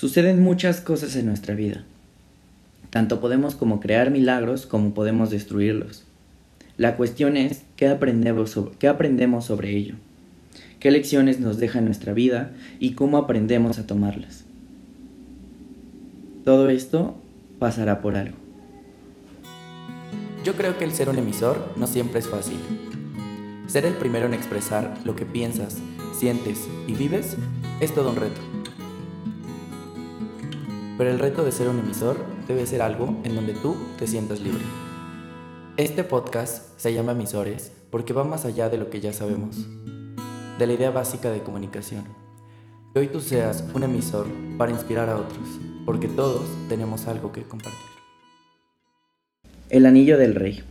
Suceden muchas cosas en nuestra vida. Tanto podemos como crear milagros como podemos destruirlos. La cuestión es qué aprendemos sobre, qué aprendemos sobre ello, qué lecciones nos deja nuestra vida y cómo aprendemos a tomarlas. Todo esto pasará por algo. Yo creo que el ser un emisor no siempre es fácil. Ser el primero en expresar lo que piensas, sientes y vives es todo un reto. Pero el reto de ser un emisor debe ser algo en donde tú te sientas libre. Este podcast se llama Emisores porque va más allá de lo que ya sabemos, de la idea básica de comunicación. Que hoy tú seas un emisor para inspirar a otros, porque todos tenemos algo que compartir. El anillo del rey.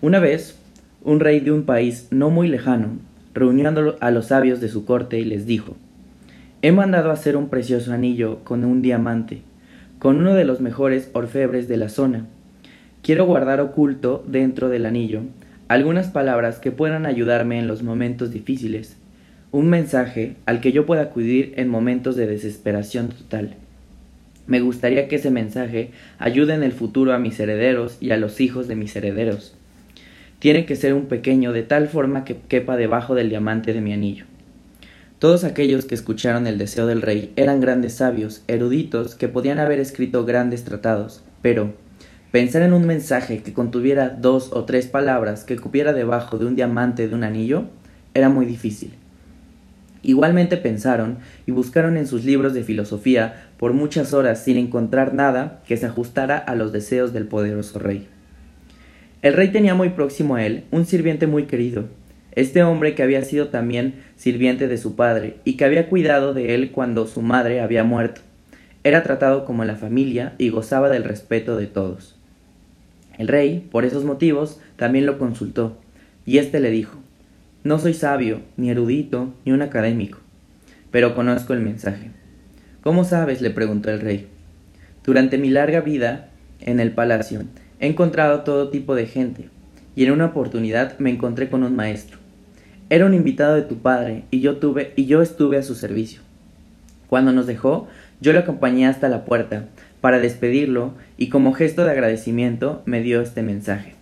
Una vez, un rey de un país no muy lejano reunió a los sabios de su corte y les dijo, He mandado hacer un precioso anillo con un diamante, con uno de los mejores orfebres de la zona. Quiero guardar oculto dentro del anillo algunas palabras que puedan ayudarme en los momentos difíciles, un mensaje al que yo pueda acudir en momentos de desesperación total. Me gustaría que ese mensaje ayude en el futuro a mis herederos y a los hijos de mis herederos. Tiene que ser un pequeño de tal forma que quepa debajo del diamante de mi anillo. Todos aquellos que escucharon el deseo del rey eran grandes sabios, eruditos, que podían haber escrito grandes tratados, pero pensar en un mensaje que contuviera dos o tres palabras que cupiera debajo de un diamante de un anillo era muy difícil. Igualmente pensaron y buscaron en sus libros de filosofía por muchas horas sin encontrar nada que se ajustara a los deseos del poderoso rey. El rey tenía muy próximo a él un sirviente muy querido, este hombre que había sido también sirviente de su padre y que había cuidado de él cuando su madre había muerto. Era tratado como la familia y gozaba del respeto de todos. El rey, por esos motivos, también lo consultó, y éste le dijo No soy sabio, ni erudito, ni un académico, pero conozco el mensaje. ¿Cómo sabes? le preguntó el rey. Durante mi larga vida en el palacio he encontrado todo tipo de gente, y en una oportunidad me encontré con un maestro. Era un invitado de tu padre y yo tuve y yo estuve a su servicio. Cuando nos dejó, yo lo acompañé hasta la puerta para despedirlo y como gesto de agradecimiento me dio este mensaje.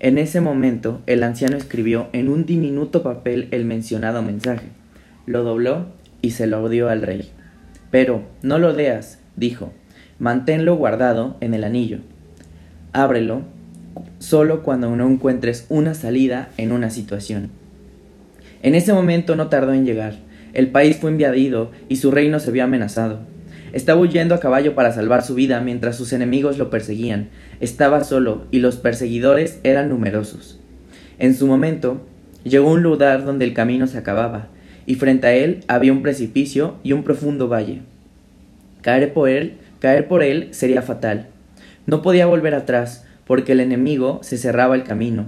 En ese momento el anciano escribió en un diminuto papel el mencionado mensaje, lo dobló y se lo dio al rey. Pero no lo leas, dijo, manténlo guardado en el anillo. Ábrelo solo cuando no encuentres una salida en una situación. En ese momento no tardó en llegar. El país fue invadido y su reino se vio amenazado. Estaba huyendo a caballo para salvar su vida mientras sus enemigos lo perseguían. Estaba solo y los perseguidores eran numerosos. En su momento, llegó a un lugar donde el camino se acababa, y frente a él había un precipicio y un profundo valle. Caer por él, caer por él sería fatal. No podía volver atrás, porque el enemigo se cerraba el camino.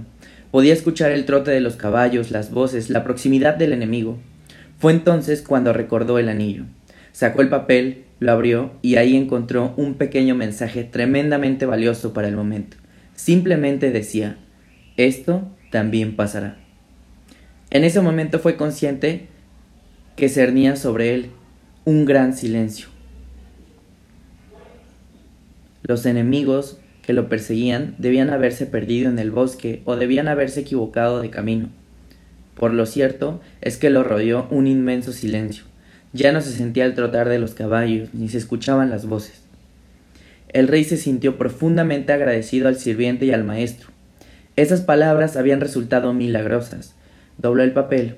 Podía escuchar el trote de los caballos, las voces, la proximidad del enemigo. Fue entonces cuando recordó el anillo. Sacó el papel, lo abrió y ahí encontró un pequeño mensaje tremendamente valioso para el momento. Simplemente decía, esto también pasará. En ese momento fue consciente que cernía sobre él un gran silencio. Los enemigos que lo perseguían debían haberse perdido en el bosque o debían haberse equivocado de camino. Por lo cierto es que lo rodeó un inmenso silencio. Ya no se sentía el trotar de los caballos, ni se escuchaban las voces. El rey se sintió profundamente agradecido al sirviente y al maestro. Esas palabras habían resultado milagrosas. Dobló el papel,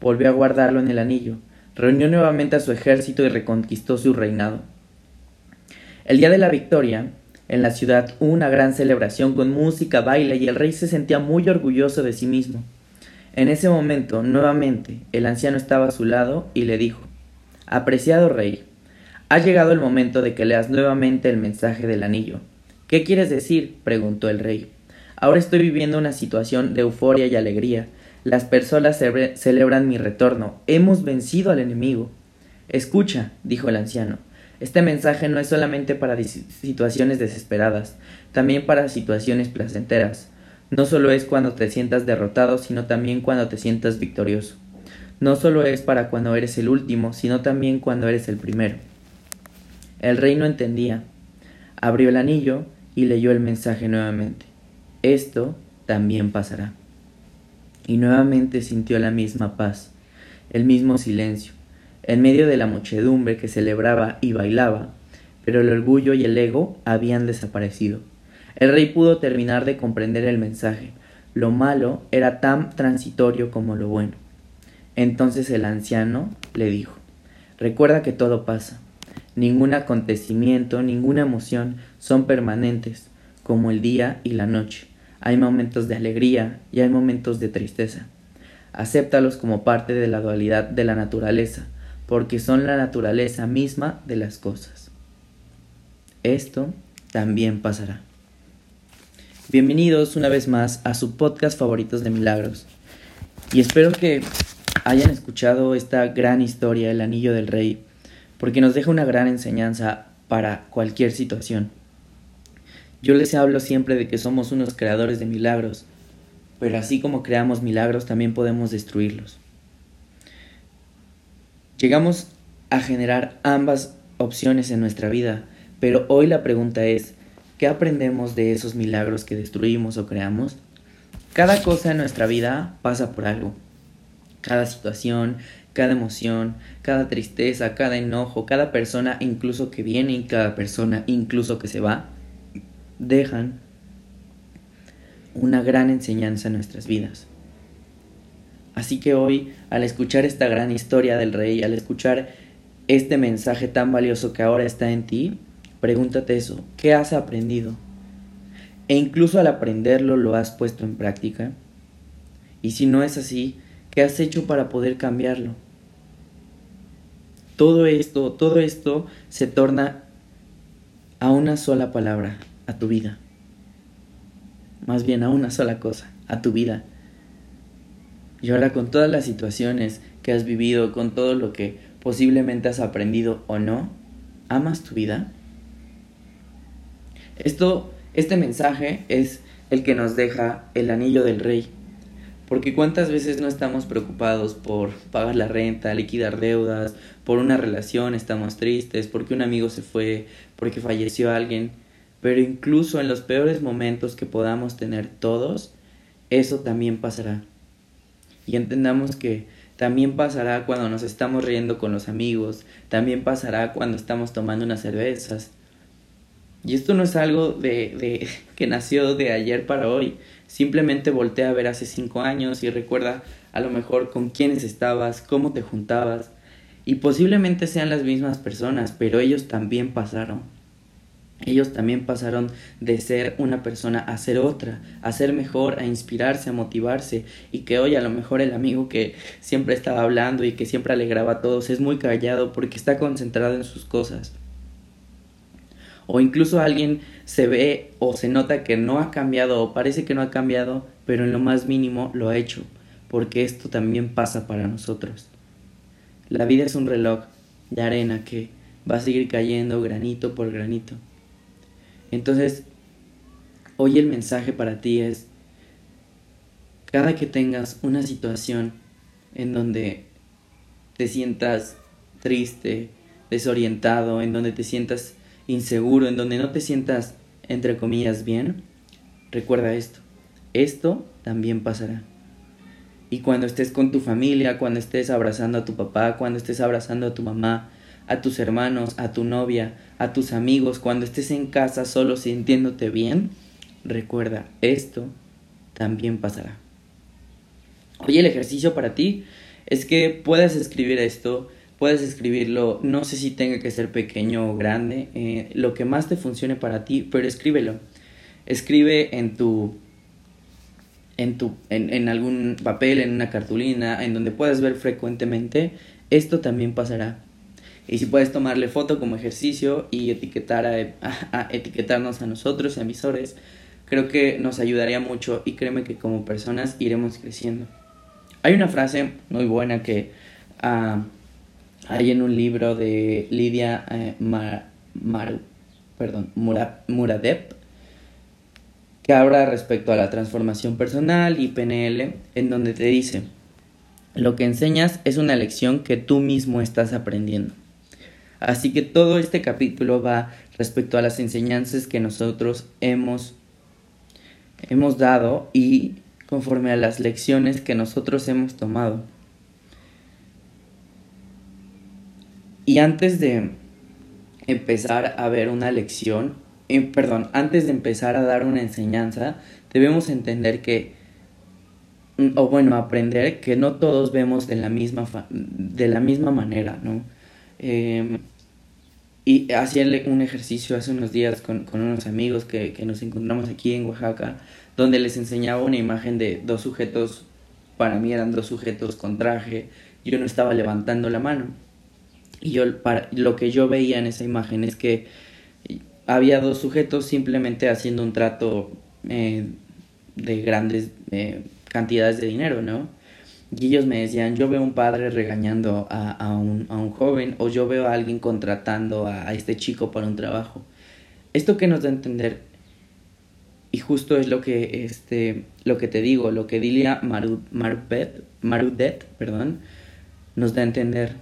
volvió a guardarlo en el anillo, reunió nuevamente a su ejército y reconquistó su reinado. El día de la victoria, en la ciudad una gran celebración con música, baile y el rey se sentía muy orgulloso de sí mismo. En ese momento, nuevamente, el anciano estaba a su lado y le dijo Apreciado rey, ha llegado el momento de que leas nuevamente el mensaje del anillo. ¿Qué quieres decir? preguntó el rey. Ahora estoy viviendo una situación de euforia y alegría. Las personas celebran mi retorno. Hemos vencido al enemigo. Escucha, dijo el anciano. Este mensaje no es solamente para situaciones desesperadas, también para situaciones placenteras. No solo es cuando te sientas derrotado, sino también cuando te sientas victorioso. No solo es para cuando eres el último, sino también cuando eres el primero. El rey no entendía. Abrió el anillo y leyó el mensaje nuevamente. Esto también pasará. Y nuevamente sintió la misma paz, el mismo silencio, en medio de la muchedumbre que celebraba y bailaba, pero el orgullo y el ego habían desaparecido. El rey pudo terminar de comprender el mensaje. Lo malo era tan transitorio como lo bueno. Entonces el anciano le dijo, Recuerda que todo pasa. Ningún acontecimiento, ninguna emoción son permanentes, como el día y la noche. Hay momentos de alegría y hay momentos de tristeza. Acéptalos como parte de la dualidad de la naturaleza, porque son la naturaleza misma de las cosas. Esto también pasará. Bienvenidos una vez más a su podcast favoritos de milagros. Y espero que hayan escuchado esta gran historia, El Anillo del Rey, porque nos deja una gran enseñanza para cualquier situación. Yo les hablo siempre de que somos unos creadores de milagros, pero así como creamos milagros también podemos destruirlos. Llegamos a generar ambas opciones en nuestra vida, pero hoy la pregunta es, ¿qué aprendemos de esos milagros que destruimos o creamos? Cada cosa en nuestra vida pasa por algo. Cada situación, cada emoción, cada tristeza, cada enojo, cada persona incluso que viene y cada persona incluso que se va, dejan una gran enseñanza en nuestras vidas. Así que hoy, al escuchar esta gran historia del rey, al escuchar este mensaje tan valioso que ahora está en ti, pregúntate eso, ¿qué has aprendido? E incluso al aprenderlo lo has puesto en práctica. Y si no es así, ¿qué has hecho para poder cambiarlo? Todo esto, todo esto se torna a una sola palabra, a tu vida. Más bien a una sola cosa, a tu vida. Y ahora con todas las situaciones que has vivido, con todo lo que posiblemente has aprendido o no, ¿amas tu vida? Esto, este mensaje es el que nos deja el anillo del rey. Porque cuántas veces no estamos preocupados por pagar la renta, liquidar deudas, por una relación estamos tristes, porque un amigo se fue, porque falleció alguien pero incluso en los peores momentos que podamos tener todos, eso también pasará. Y entendamos que también pasará cuando nos estamos riendo con los amigos, también pasará cuando estamos tomando unas cervezas. Y esto no es algo de, de que nació de ayer para hoy. Simplemente voltea a ver hace cinco años y recuerda a lo mejor con quiénes estabas, cómo te juntabas. Y posiblemente sean las mismas personas, pero ellos también pasaron. Ellos también pasaron de ser una persona a ser otra, a ser mejor, a inspirarse, a motivarse y que hoy a lo mejor el amigo que siempre estaba hablando y que siempre alegraba a todos es muy callado porque está concentrado en sus cosas. O incluso alguien se ve o se nota que no ha cambiado o parece que no ha cambiado, pero en lo más mínimo lo ha hecho, porque esto también pasa para nosotros. La vida es un reloj de arena que va a seguir cayendo granito por granito. Entonces, hoy el mensaje para ti es, cada que tengas una situación en donde te sientas triste, desorientado, en donde te sientas inseguro, en donde no te sientas, entre comillas, bien, recuerda esto, esto también pasará. Y cuando estés con tu familia, cuando estés abrazando a tu papá, cuando estés abrazando a tu mamá, a tus hermanos, a tu novia, a tus amigos, cuando estés en casa solo sintiéndote bien, recuerda, esto también pasará. Hoy el ejercicio para ti es que puedas escribir esto, puedes escribirlo, no sé si tenga que ser pequeño o grande, eh, lo que más te funcione para ti, pero escríbelo. Escribe en tu en, tu, en algún papel, en una cartulina, en donde puedas ver frecuentemente, esto también pasará. Y si puedes tomarle foto como ejercicio y etiquetar a, etiquetarnos a nosotros, emisores, creo que nos ayudaría mucho y créeme que como personas iremos creciendo. Hay una frase muy buena que uh, hay en un libro de Lidia eh, Muradep que habla respecto a la transformación personal y PNL, en donde te dice, lo que enseñas es una lección que tú mismo estás aprendiendo. Así que todo este capítulo va respecto a las enseñanzas que nosotros hemos, hemos dado y conforme a las lecciones que nosotros hemos tomado. Y antes de empezar a ver una lección, eh, perdón, antes de empezar a dar una enseñanza, debemos entender que, o bueno, aprender que no todos vemos de la misma, de la misma manera, ¿no? Em, y hacía un ejercicio hace unos días con, unos amigos que, nos encontramos aquí en Oaxaca, donde les enseñaba una imagen de dos sujetos, para mí eran dos sujetos con traje, y uno estaba levantando la mano. Y yo, para, lo que yo veía en esa imagen es que había dos sujetos simplemente haciendo un trato eh, de grandes eh, cantidades de dinero, ¿no? Y ellos me decían, yo veo un padre regañando a, a, un, a un, joven o yo veo a alguien contratando a, este chico para un trabajo. Esto que nos da a entender, y justo es lo que, este, lo que te digo, lo que Dilia Marudet, Marudet perdón, nos da a entender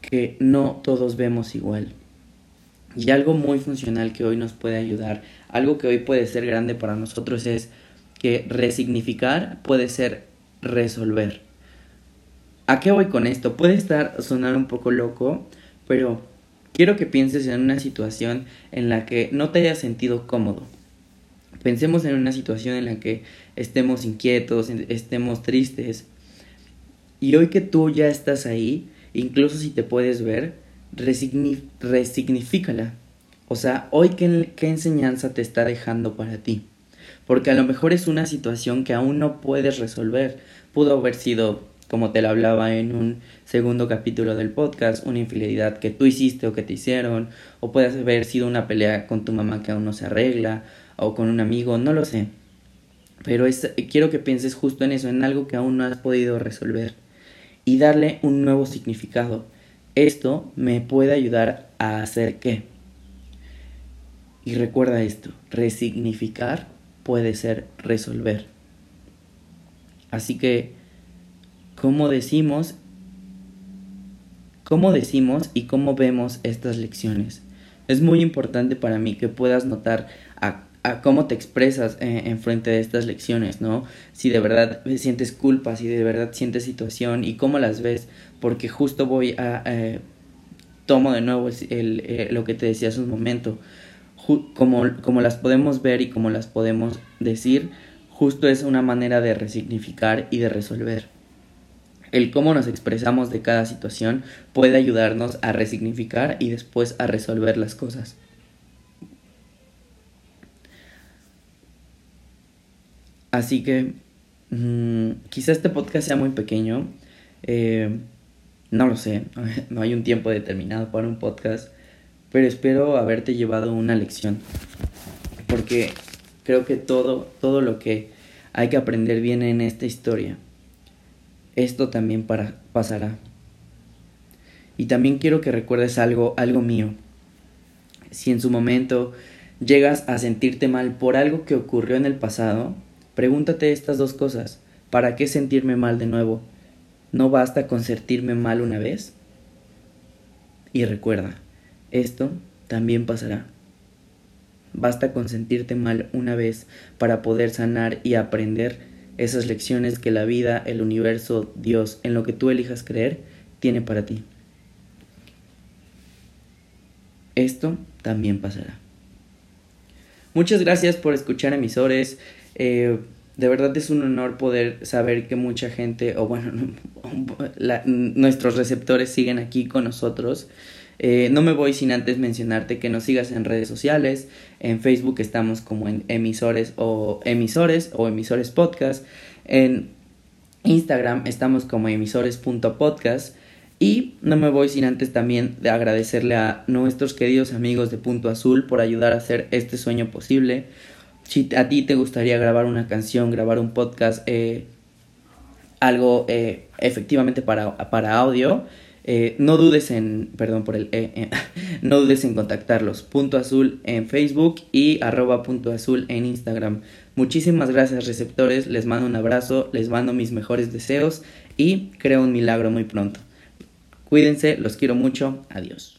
que no todos vemos igual. Y algo muy funcional que hoy nos puede ayudar, algo que hoy puede ser grande para nosotros es que resignificar puede ser resolver. ¿A qué voy con esto? Puede estar sonar un poco loco, pero quiero que pienses en una situación en la que no te hayas sentido cómodo. Pensemos en una situación en la que estemos inquietos, estemos tristes. Y hoy que tú ya estás ahí, incluso si te puedes ver, resignifícala. O sea, hoy qué, qué enseñanza te está dejando para ti. Porque a lo mejor es una situación que aún no puedes resolver. Pudo haber sido, como te lo hablaba en un segundo capítulo del podcast, una infidelidad que tú hiciste o que te hicieron, o puede haber sido una pelea con tu mamá que aún no se arregla, o con un amigo, no lo sé. Pero quiero que pienses justo en eso, en algo que aún no has podido resolver y darle un nuevo significado. Esto me puede ayudar a hacer qué. Y recuerda esto, resignificar puede ser resolver. Así que, ¿cómo decimos? ¿Cómo decimos y cómo vemos estas lecciones? Es muy importante para mí que puedas notar a cómo te expresas eh, en frente de estas lecciones, ¿no? Si de verdad sientes culpa, si de verdad sientes situación y cómo las ves, porque justo voy a... Eh, tomo de nuevo eh, lo que te decía hace un momento, como, como las podemos ver y como las podemos decir, justo es una manera de resignificar y de resolver. El cómo nos expresamos de cada situación puede ayudarnos a resignificar y después a resolver las cosas. Así que mmm, quizá este podcast sea muy pequeño. Eh, no lo sé, no hay un tiempo determinado para un podcast, pero espero haberte llevado una lección. Porque creo que todo, todo lo que hay que aprender viene en esta historia. Esto también para, pasará. Y también quiero que recuerdes algo, algo mío. Si en su momento llegas a sentirte mal por algo que ocurrió en el pasado, Pregúntate estas dos cosas. ¿Para qué sentirme mal de nuevo? ¿No basta con sentirme mal una vez? Y recuerda, esto también pasará. Basta con sentirte mal una vez para poder sanar y aprender esas lecciones que la vida, el universo, Dios, en lo que tú elijas creer, tiene para ti. Esto también pasará. Muchas gracias por escuchar emisores. Eh, de verdad es un honor poder saber que mucha gente, o bueno, nuestros receptores siguen aquí con nosotros. Eh, no me voy sin antes mencionarte que nos sigas en redes sociales. En Facebook estamos como en emisores o emisores o emisores podcast. En Instagram estamos como emisores.podcast. Y no me voy sin antes también de agradecerle a nuestros queridos amigos de Punto Azul por ayudar a hacer este sueño posible si a ti te gustaría grabar una canción, grabar un podcast, eh, algo eh, efectivamente para, para audio, eh, no dudes en, perdón por el, no dudes en contactarlos. Punto Azul en Facebook y arroba Punto Azul en Instagram. Muchísimas gracias receptores, les mando un abrazo, les mando mis mejores deseos y creo un milagro muy pronto. Cuídense, los quiero mucho. Adiós.